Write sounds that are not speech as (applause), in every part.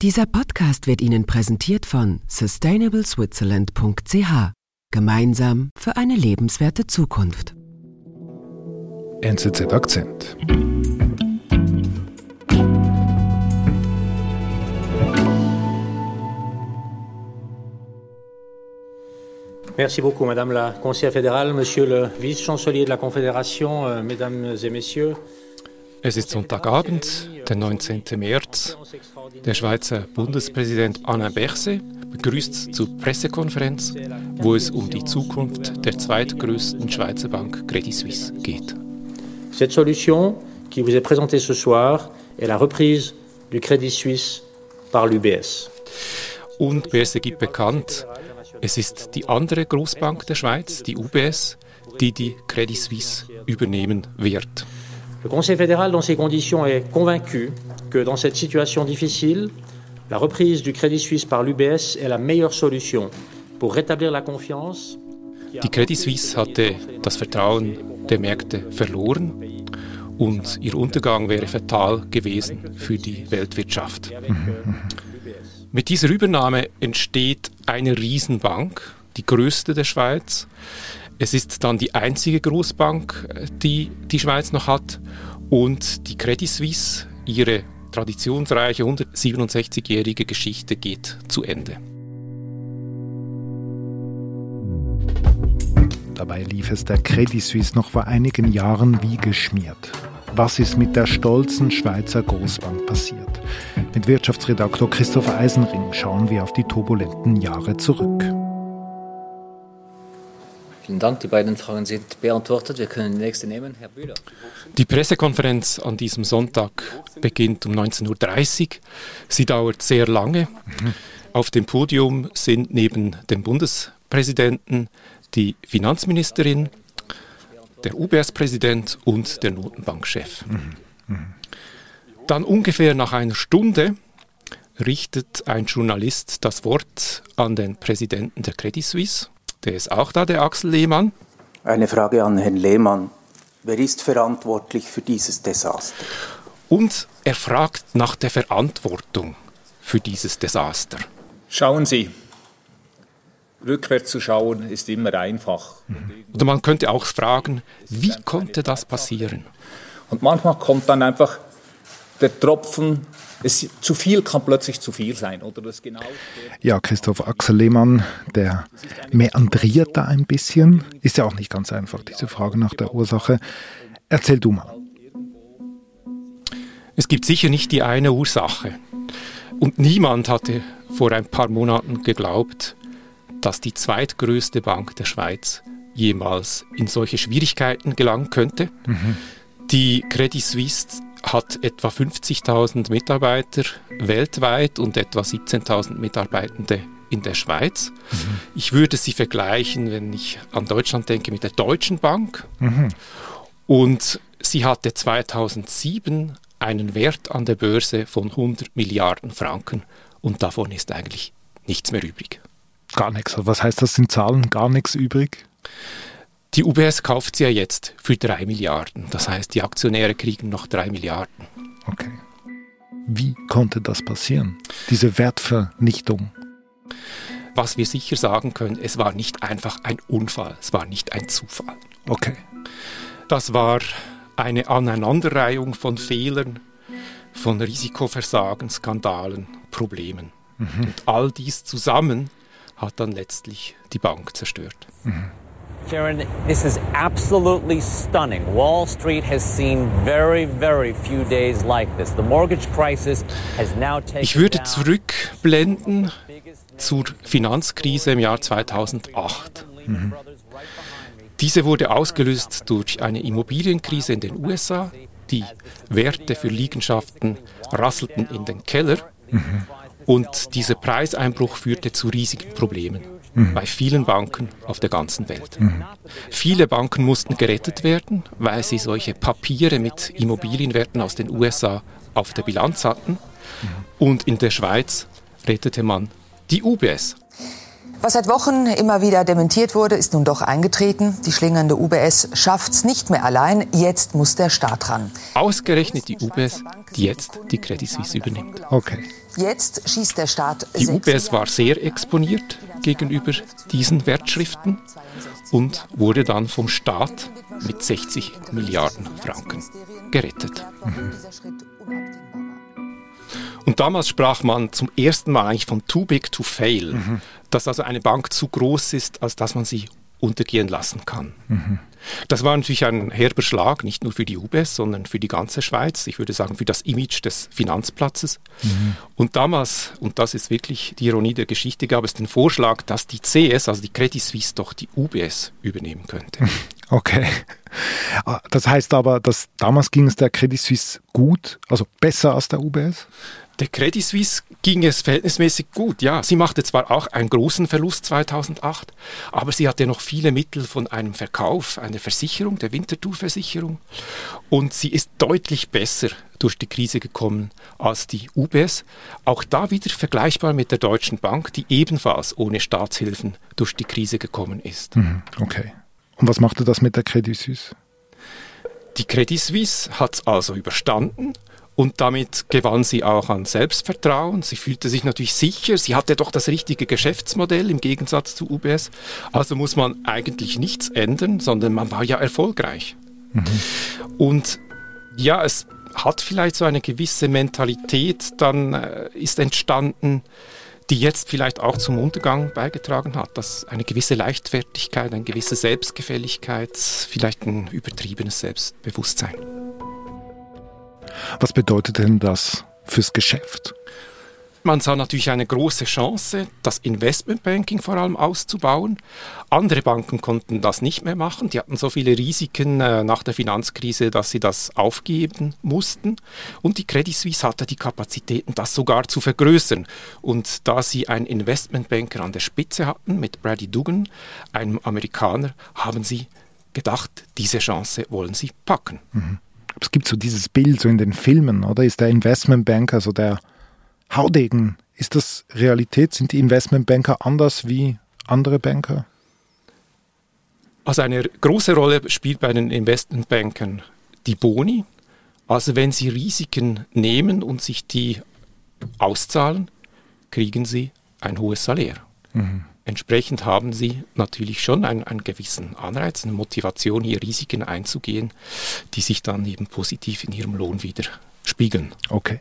Dieser Podcast wird Ihnen präsentiert von sustainableswitzerland.ch. Gemeinsam für eine lebenswerte Zukunft. NZZ Akzent. Merci beaucoup, Madame la Conseillère fédérale, Monsieur le Vice-Chancelier de la Confédération, euh, Mesdames et Messieurs. Es ist Sonntagabend, der 19. März. Der Schweizer Bundespräsident Alain Berset begrüßt zur Pressekonferenz, wo es um die Zukunft der zweitgrößten Schweizer Bank Credit Suisse geht. Cette solution qui vous est présentée ce soir est la reprise du Crédit Suisse par l'UBS. Und Berset gibt bekannt, es ist die andere Großbank der Schweiz, die UBS, die die Credit Suisse übernehmen wird. Le Conseil fédéral, dans ces conditions, est convaincu que dans cette situation difficile, la reprise du Crédit Suisse par l'UBS est la meilleure solution pour rétablir la confiance. Die Credit Suisse hatte das Vertrauen der Märkte verloren und ihr Untergang wäre fatal gewesen für die Weltwirtschaft. Mit dieser Übernahme entsteht eine Riesenbank, die größte der Schweiz. Es ist dann die einzige Großbank, die die Schweiz noch hat. Und die Credit Suisse, ihre traditionsreiche 167-jährige Geschichte geht zu Ende. Dabei lief es der Credit Suisse noch vor einigen Jahren wie geschmiert. Was ist mit der stolzen Schweizer Großbank passiert? Mit Wirtschaftsredaktor Christoph Eisenring schauen wir auf die turbulenten Jahre zurück. Vielen Dank, die beiden Fragen sind beantwortet. Wir können die nächste nehmen. Herr Bühler. Die Pressekonferenz an diesem Sonntag beginnt um 19.30 Uhr. Sie dauert sehr lange. Mhm. Auf dem Podium sind neben dem Bundespräsidenten die Finanzministerin, der UBS-Präsident und der Notenbankchef. Mhm. Mhm. Dann ungefähr nach einer Stunde richtet ein Journalist das Wort an den Präsidenten der Credit Suisse. Der ist auch da, der Axel Lehmann. Eine Frage an Herrn Lehmann. Wer ist verantwortlich für dieses Desaster? Und er fragt nach der Verantwortung für dieses Desaster. Schauen Sie, rückwärts zu schauen ist immer einfach. Oder man könnte auch fragen, wie konnte das passieren? Und manchmal kommt dann einfach der Tropfen es, zu viel kann plötzlich zu viel sein. Oder das genau ja, Christoph Axel Lehmann, der meandriert da ein bisschen. Ist ja auch nicht ganz einfach, diese Frage nach der Ursache. Erzähl du mal. Es gibt sicher nicht die eine Ursache. Und niemand hatte vor ein paar Monaten geglaubt, dass die zweitgrößte Bank der Schweiz jemals in solche Schwierigkeiten gelangen könnte. Mhm. Die Credit Suisse hat etwa 50.000 Mitarbeiter weltweit und etwa 17.000 Mitarbeitende in der Schweiz. Mhm. Ich würde sie vergleichen, wenn ich an Deutschland denke, mit der Deutschen Bank. Mhm. Und sie hatte 2007 einen Wert an der Börse von 100 Milliarden Franken und davon ist eigentlich nichts mehr übrig. Gar nichts. Was heißt das in Zahlen? Gar nichts übrig? Die UBS kauft sie ja jetzt für drei Milliarden. Das heißt, die Aktionäre kriegen noch drei Milliarden. Okay. Wie konnte das passieren? Diese Wertvernichtung? Was wir sicher sagen können, es war nicht einfach ein Unfall, es war nicht ein Zufall. Okay. Das war eine Aneinanderreihung von Fehlern, von Risikoversagen, Skandalen, Problemen. Mhm. Und all dies zusammen hat dann letztlich die Bank zerstört. Mhm. Sharon, this is absolutely stunning. Wall Street has seen very, very few days like this. The mortgage crisis has now taken Ich würde zurückblenden zur Finanzkrise im Jahr 2008. Mhm. Diese wurde ausgelöst durch eine Immobilienkrise in den USA. Die Werte für Liegenschaften rasselten in den Keller. Mhm. Und dieser Preiseinbruch führte zu riesigen Problemen mhm. bei vielen Banken auf der ganzen Welt. Mhm. Viele Banken mussten gerettet werden, weil sie solche Papiere mit Immobilienwerten aus den USA auf der Bilanz hatten. Mhm. Und in der Schweiz rettete man die UBS. Was seit Wochen immer wieder dementiert wurde, ist nun doch eingetreten. Die schlingernde UBS schafft's nicht mehr allein. Jetzt muss der Staat ran. Ausgerechnet die UBS, die jetzt die Credit Suisse übernimmt. Okay. Jetzt schießt der Staat. Die UBS war sehr exponiert gegenüber diesen Wertschriften und wurde dann vom Staat mit 60 Milliarden Franken gerettet. Mhm. Und damals sprach man zum ersten Mal eigentlich von too big to fail, mhm. dass also eine Bank zu groß ist, als dass man sie untergehen lassen kann. Mhm. Das war natürlich ein herber Schlag, nicht nur für die UBS, sondern für die ganze Schweiz. Ich würde sagen, für das Image des Finanzplatzes. Mhm. Und damals, und das ist wirklich die Ironie der Geschichte, gab es den Vorschlag, dass die CS, also die Credit Suisse, doch die UBS übernehmen könnte. (laughs) Okay. Ah, das heißt aber, dass damals ging es der Credit Suisse gut, also besser als der UBS? Der Credit Suisse ging es verhältnismäßig gut. Ja, sie machte zwar auch einen großen Verlust 2008, aber sie hatte noch viele Mittel von einem Verkauf, einer Versicherung, der Winterthur-Versicherung. Und sie ist deutlich besser durch die Krise gekommen als die UBS. Auch da wieder vergleichbar mit der Deutschen Bank, die ebenfalls ohne Staatshilfen durch die Krise gekommen ist. Mhm, okay. Und was machte das mit der Credit Suisse? Die Credit Suisse hat es also überstanden und damit gewann sie auch an Selbstvertrauen. Sie fühlte sich natürlich sicher. Sie hatte doch das richtige Geschäftsmodell im Gegensatz zu UBS. Also muss man eigentlich nichts ändern, sondern man war ja erfolgreich. Mhm. Und ja, es hat vielleicht so eine gewisse Mentalität dann äh, ist entstanden, die jetzt vielleicht auch zum Untergang beigetragen hat, dass eine gewisse Leichtfertigkeit, eine gewisse Selbstgefälligkeit, vielleicht ein übertriebenes Selbstbewusstsein. Was bedeutet denn das fürs Geschäft? Man sah natürlich eine große Chance, das Investmentbanking vor allem auszubauen. Andere Banken konnten das nicht mehr machen. Die hatten so viele Risiken äh, nach der Finanzkrise, dass sie das aufgeben mussten. Und die Credit Suisse hatte die Kapazitäten, das sogar zu vergrößern. Und da sie einen Investmentbanker an der Spitze hatten mit Brady Dugan, einem Amerikaner, haben sie gedacht, diese Chance wollen sie packen. Mhm es gibt so dieses Bild so in den Filmen, oder? Ist der Investmentbanker so der Haudegen? Ist das Realität? Sind die Investmentbanker anders wie andere Banker? Also eine große Rolle spielt bei den Investmentbankern die Boni. Also wenn sie Risiken nehmen und sich die auszahlen, kriegen sie ein hohes Salär. Mhm. Entsprechend haben sie natürlich schon einen, einen, gewissen Anreiz, eine Motivation, hier Risiken einzugehen, die sich dann eben positiv in ihrem Lohn wieder spiegeln. Okay.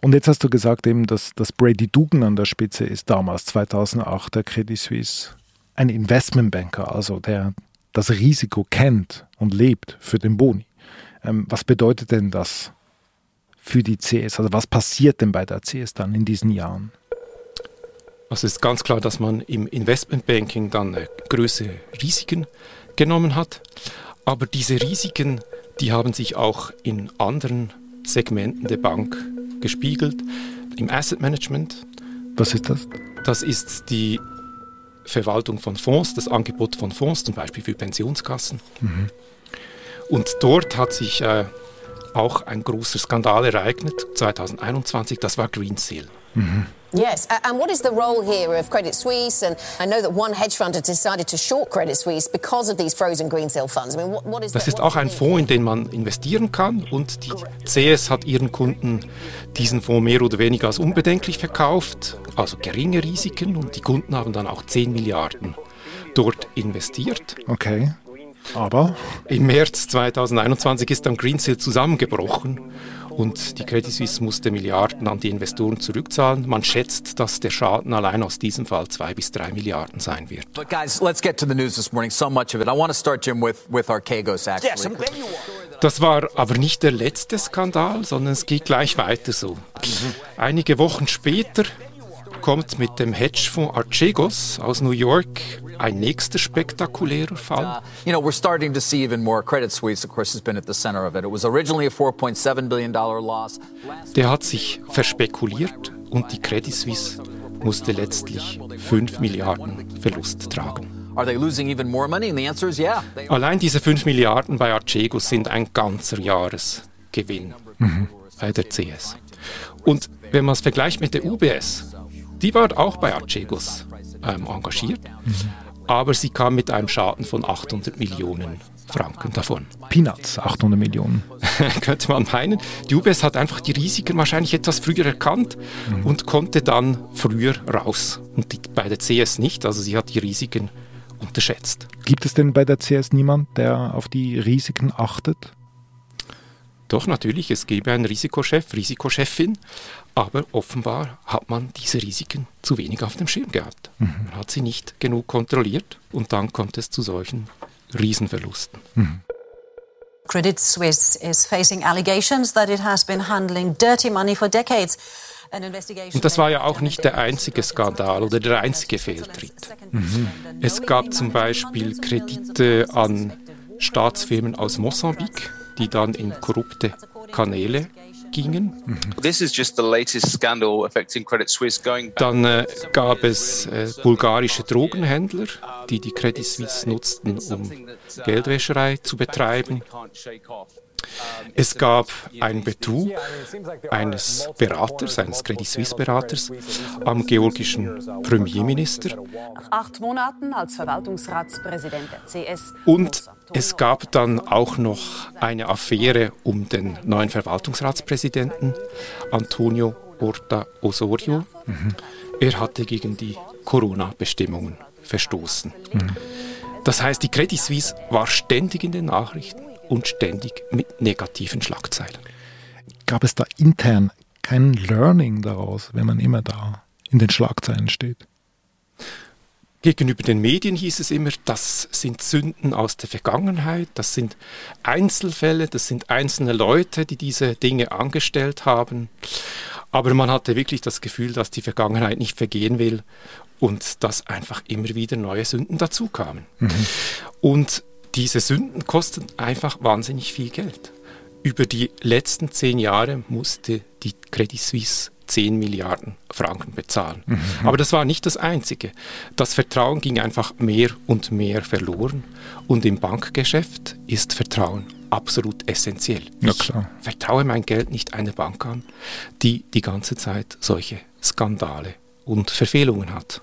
Und jetzt hast du gesagt eben, dass, dass Brady Dugan an der Spitze ist, damals 2008 der Credit Suisse. Ein Investmentbanker, also der das Risiko kennt und lebt für den Boni. Ähm, was bedeutet denn das für die CS? Also was passiert denn bei der CS dann in diesen Jahren? Also es ist ganz klar, dass man im Investmentbanking dann äh, größere Risiken genommen hat. Aber diese Risiken, die haben sich auch in anderen Segmenten der Bank gespiegelt. Im Asset Management. Was ist das? Das ist die Verwaltung von Fonds, das Angebot von Fonds, zum Beispiel für Pensionskassen. Mhm. Und dort hat sich äh, auch ein großer Skandal ereignet, 2021, das war Green Seal. Mhm. Yes, and what is the role here of Credit Suisse? And I know that one hedge fund has decided to short Credit Suisse because of these frozen green sale funds. I mean, what, what is das ist auch ein Fonds, in den man investieren kann und die CS hat ihren Kunden diesen Fonds mehr oder weniger als unbedenklich verkauft, also geringe Risiken und die Kunden haben dann auch 10 Milliarden dort investiert. Okay. Aber? Im März 2021 ist dann Greensill zusammengebrochen und die Credit Suisse musste Milliarden an die Investoren zurückzahlen. Man schätzt, dass der Schaden allein aus diesem Fall zwei bis drei Milliarden sein wird. But guys, let's get to the news this morning. So much of it. I want to start, Jim, with with Archegos actually. Yes, I'm glad you Das war aber nicht der letzte Skandal, sondern es geht gleich weiter so. Einige Wochen später kommt mit dem Hedgefonds Archegos aus New York ein nächster spektakulärer Fall. Uh, you know, we're starting to see even more. Credit Suisse, of course, has been at the center of it. It was originally a 4.7 billion dollar loss. Der hat sich verspekuliert und die Credit Suisse musste letztlich 5 Milliarden Verlust tragen. Yeah. Allein diese 5 Milliarden bei Archegos sind ein ganzer Jahresgewinn mhm. bei der CS. Und wenn man es vergleicht mit der UBS, die war auch bei Archegos ähm, engagiert. Mhm. Aber sie kam mit einem Schaden von 800 Millionen Franken davon. Peanuts, 800 Millionen. (laughs) Könnte man meinen. Die UBS hat einfach die Risiken wahrscheinlich etwas früher erkannt mhm. und konnte dann früher raus. Und die, bei der CS nicht, also sie hat die Risiken unterschätzt. Gibt es denn bei der CS niemand, der auf die Risiken achtet? Doch, natürlich, es gäbe einen Risikochef, Risikochefin, aber offenbar hat man diese Risiken zu wenig auf dem Schirm gehabt. Mhm. Man hat sie nicht genug kontrolliert und dann kommt es zu solchen Riesenverlusten. Mhm. Credit Suisse is facing allegations that it has been handling dirty money for decades. Und das war ja auch nicht der einzige Skandal oder der einzige Fehltritt. Mhm. Es gab zum Beispiel Kredite an Staatsfirmen aus Mosambik, die dann in korrupte Kanäle gingen. Dann äh, gab es äh, bulgarische Drogenhändler, die die Credit Suisse nutzten, um Geldwäscherei zu betreiben. Es gab einen Betrug eines Beraters, eines Credit Suisse Beraters am georgischen Premierminister. Nach acht Monaten als Verwaltungsratspräsident der CS. Und es gab dann auch noch eine Affäre um den neuen Verwaltungsratspräsidenten Antonio Horta Osorio. Mhm. Er hatte gegen die Corona-Bestimmungen verstoßen. Mhm. Das heißt, die Credit Suisse war ständig in den Nachrichten und ständig mit negativen Schlagzeilen. Gab es da intern kein Learning daraus, wenn man immer da in den Schlagzeilen steht? Gegenüber den Medien hieß es immer, das sind Sünden aus der Vergangenheit, das sind Einzelfälle, das sind einzelne Leute, die diese Dinge angestellt haben. Aber man hatte wirklich das Gefühl, dass die Vergangenheit nicht vergehen will und dass einfach immer wieder neue Sünden dazukamen. Mhm. Und diese Sünden kosten einfach wahnsinnig viel Geld. Über die letzten zehn Jahre musste die Credit Suisse 10 Milliarden Franken bezahlen. Mhm. Aber das war nicht das Einzige. Das Vertrauen ging einfach mehr und mehr verloren. Und im Bankgeschäft ist Vertrauen absolut essentiell. Ja, klar. Ich vertraue mein Geld nicht einer Bank an, die die ganze Zeit solche Skandale und Verfehlungen hat.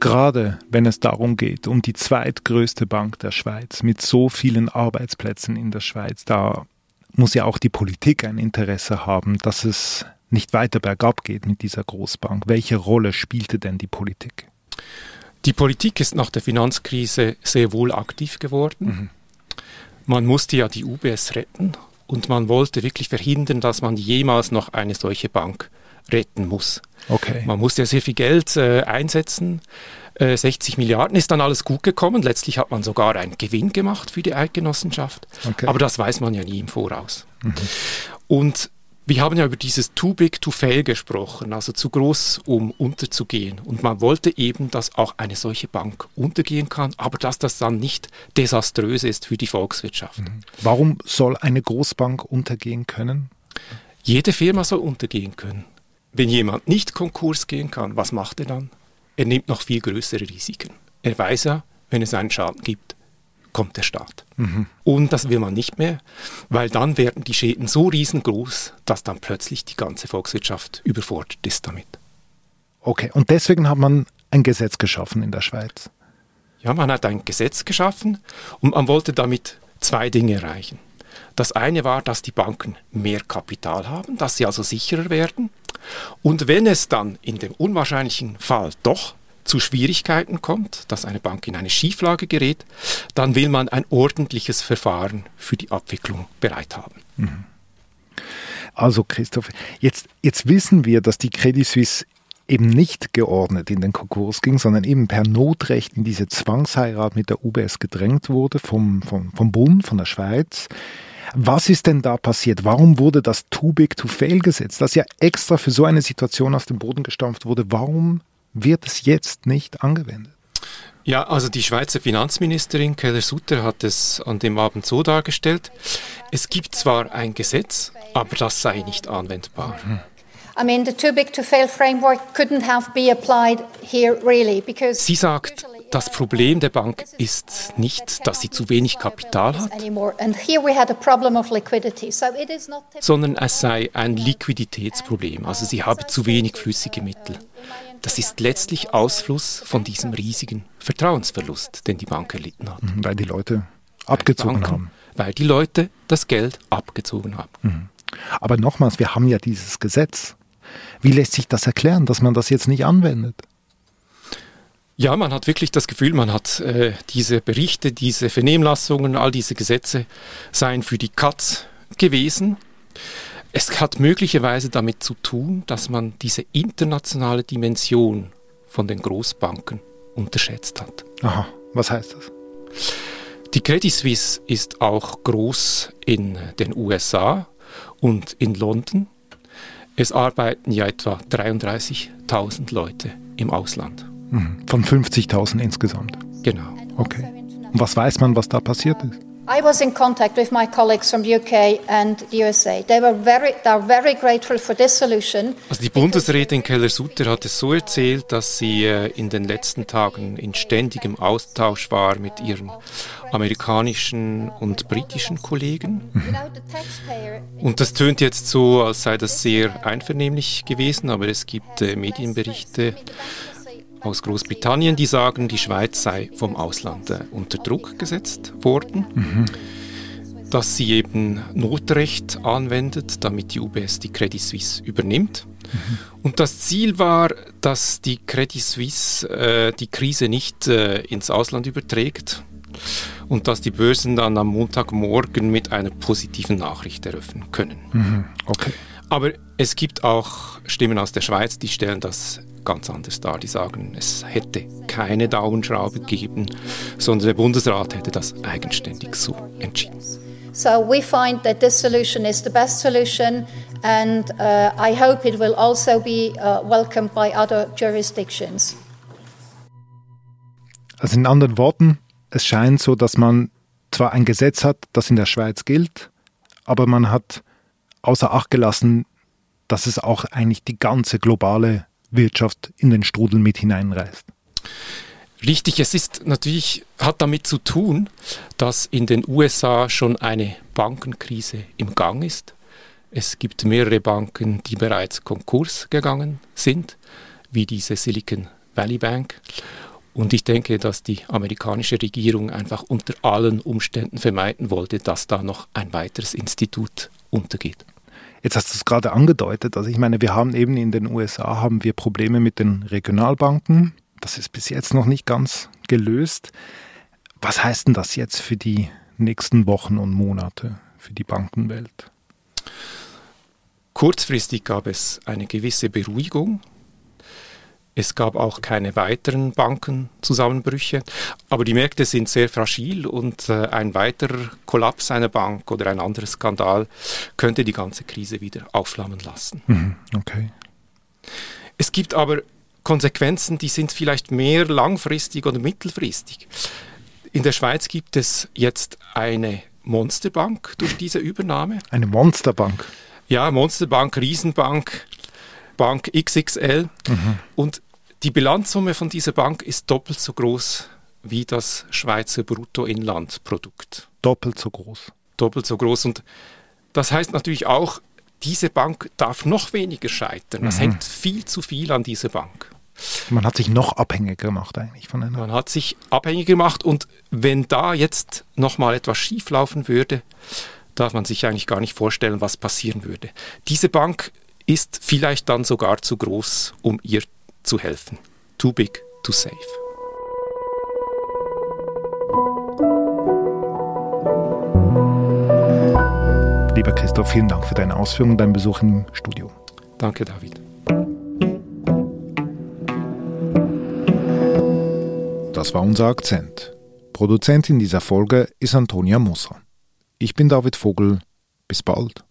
Gerade wenn es darum geht, um die zweitgrößte Bank der Schweiz mit so vielen Arbeitsplätzen in der Schweiz, da muss ja auch die Politik ein Interesse haben, dass es nicht weiter bergab geht mit dieser Großbank. Welche Rolle spielte denn die Politik? Die Politik ist nach der Finanzkrise sehr wohl aktiv geworden. Mhm. Man musste ja die UBS retten und man wollte wirklich verhindern, dass man jemals noch eine solche Bank retten muss. Okay. Man musste ja sehr viel Geld äh, einsetzen. Äh, 60 Milliarden ist dann alles gut gekommen. Letztlich hat man sogar einen Gewinn gemacht für die Eidgenossenschaft. Okay. Aber das weiß man ja nie im Voraus. Mhm. Und wir haben ja über dieses Too Big to Fail gesprochen, also zu groß, um unterzugehen. Und man wollte eben, dass auch eine solche Bank untergehen kann, aber dass das dann nicht desaströs ist für die Volkswirtschaft. Mhm. Warum soll eine Großbank untergehen können? Jede Firma soll untergehen können. Wenn jemand nicht Konkurs gehen kann, was macht er dann? Er nimmt noch viel größere Risiken. Er weiß ja, wenn es einen Schaden gibt, kommt der Staat. Mhm. Und das will man nicht mehr, weil dann werden die Schäden so riesengroß, dass dann plötzlich die ganze Volkswirtschaft überfordert ist damit. Okay, und deswegen hat man ein Gesetz geschaffen in der Schweiz. Ja, man hat ein Gesetz geschaffen und man wollte damit zwei Dinge erreichen. Das eine war, dass die Banken mehr Kapital haben, dass sie also sicherer werden. Und wenn es dann in dem unwahrscheinlichen Fall doch zu Schwierigkeiten kommt, dass eine Bank in eine Schieflage gerät, dann will man ein ordentliches Verfahren für die Abwicklung bereit haben. Mhm. Also Christoph, jetzt, jetzt wissen wir, dass die Credit Suisse eben nicht geordnet in den Konkurs ging, sondern eben per Notrecht in diese Zwangsheirat mit der UBS gedrängt wurde vom, vom, vom Bund, von der Schweiz. Was ist denn da passiert? Warum wurde das Too Big to Fail Gesetz, das ja extra für so eine Situation aus dem Boden gestampft wurde, warum wird es jetzt nicht angewendet? Ja, also die Schweizer Finanzministerin Keller-Sutter hat es an dem Abend so dargestellt, es gibt zwar ein Gesetz, aber das sei nicht anwendbar. Hm. I mean, the too big to fail framework couldn't have been applied here really because Sie sagt, das Problem der Bank ist nicht, dass sie zu wenig Kapital hat, sondern es sei ein Liquiditätsproblem, also sie habe zu wenig flüssige Mittel. Das ist letztlich Ausfluss von diesem riesigen Vertrauensverlust, den die Bank erlitten hat. Mhm, weil die Leute abgezogen Banken, haben. Weil die Leute das Geld abgezogen haben. Mhm. Aber nochmals, wir haben ja dieses Gesetz. Wie lässt sich das erklären, dass man das jetzt nicht anwendet? Ja, man hat wirklich das Gefühl, man hat äh, diese Berichte, diese Vernehmlassungen, all diese Gesetze seien für die Katz gewesen. Es hat möglicherweise damit zu tun, dass man diese internationale Dimension von den Großbanken unterschätzt hat. Aha, was heißt das? Die Credit Suisse ist auch groß in den USA und in London. Es arbeiten ja etwa 33.000 Leute im Ausland. Mhm. Von 50.000 insgesamt. Genau. Okay. Und was weiß man, was da passiert ist? I was in contact with my colleagues from UK and the USA. They were very, they are very grateful for this solution. Also die Bundesrätin Keller-Sutter hat es so erzählt, dass sie äh, in den letzten Tagen in ständigem Austausch war mit ihren amerikanischen und britischen Kollegen. Mhm. Und das tönt jetzt so, als sei das sehr einvernehmlich gewesen, aber es gibt äh, Medienberichte aus Großbritannien, die sagen, die Schweiz sei vom Ausland äh, unter Druck gesetzt worden, mhm. dass sie eben Notrecht anwendet, damit die UBS die Credit Suisse übernimmt. Mhm. Und das Ziel war, dass die Credit Suisse äh, die Krise nicht äh, ins Ausland überträgt und dass die Börsen dann am Montagmorgen mit einer positiven Nachricht eröffnen können. Mhm. Okay. Aber es gibt auch Stimmen aus der Schweiz, die stellen das ganz anders dar. Die sagen, es hätte keine Daumenschraube gegeben, sondern der Bundesrat hätte das eigenständig so entschieden. So we find that this solution is the best solution and uh, I hope it will also be uh, welcomed by other jurisdictions. Also in anderen Worten, es scheint so, dass man zwar ein Gesetz hat, das in der Schweiz gilt, aber man hat außer Acht gelassen, dass es auch eigentlich die ganze globale Wirtschaft in den Strudel mit hineinreißt. Richtig, es ist natürlich, hat damit zu tun, dass in den USA schon eine Bankenkrise im Gang ist. Es gibt mehrere Banken, die bereits Konkurs gegangen sind, wie diese Silicon Valley Bank. Und ich denke, dass die amerikanische Regierung einfach unter allen Umständen vermeiden wollte, dass da noch ein weiteres Institut untergeht. Jetzt hast du es gerade angedeutet. Also ich meine, wir haben eben in den USA haben wir Probleme mit den Regionalbanken. Das ist bis jetzt noch nicht ganz gelöst. Was heißt denn das jetzt für die nächsten Wochen und Monate für die Bankenwelt? Kurzfristig gab es eine gewisse Beruhigung es gab auch keine weiteren Bankenzusammenbrüche, aber die Märkte sind sehr fragil und äh, ein weiterer Kollaps einer Bank oder ein anderer Skandal könnte die ganze Krise wieder aufflammen lassen. Mhm, okay. Es gibt aber Konsequenzen, die sind vielleicht mehr langfristig oder mittelfristig. In der Schweiz gibt es jetzt eine Monsterbank durch diese Übernahme. Eine Monsterbank? Ja, Monsterbank, Riesenbank. Bank XXL. Mhm. Und die Bilanzsumme von dieser Bank ist doppelt so groß wie das Schweizer Bruttoinlandprodukt. Doppelt so groß. Doppelt so groß. Und das heißt natürlich auch, diese Bank darf noch weniger scheitern. Es mhm. hängt viel zu viel an dieser Bank. Man hat sich noch abhängiger gemacht eigentlich von einer. Man hat sich abhängig gemacht und wenn da jetzt nochmal etwas schieflaufen würde, darf man sich eigentlich gar nicht vorstellen, was passieren würde. Diese Bank ist vielleicht dann sogar zu groß, um ihr zu helfen. Too big to save. Lieber Christoph, vielen Dank für deine Ausführungen und deinen Besuch im Studio. Danke, David. Das war unser Akzent. Produzentin dieser Folge ist Antonia Moser. Ich bin David Vogel. Bis bald.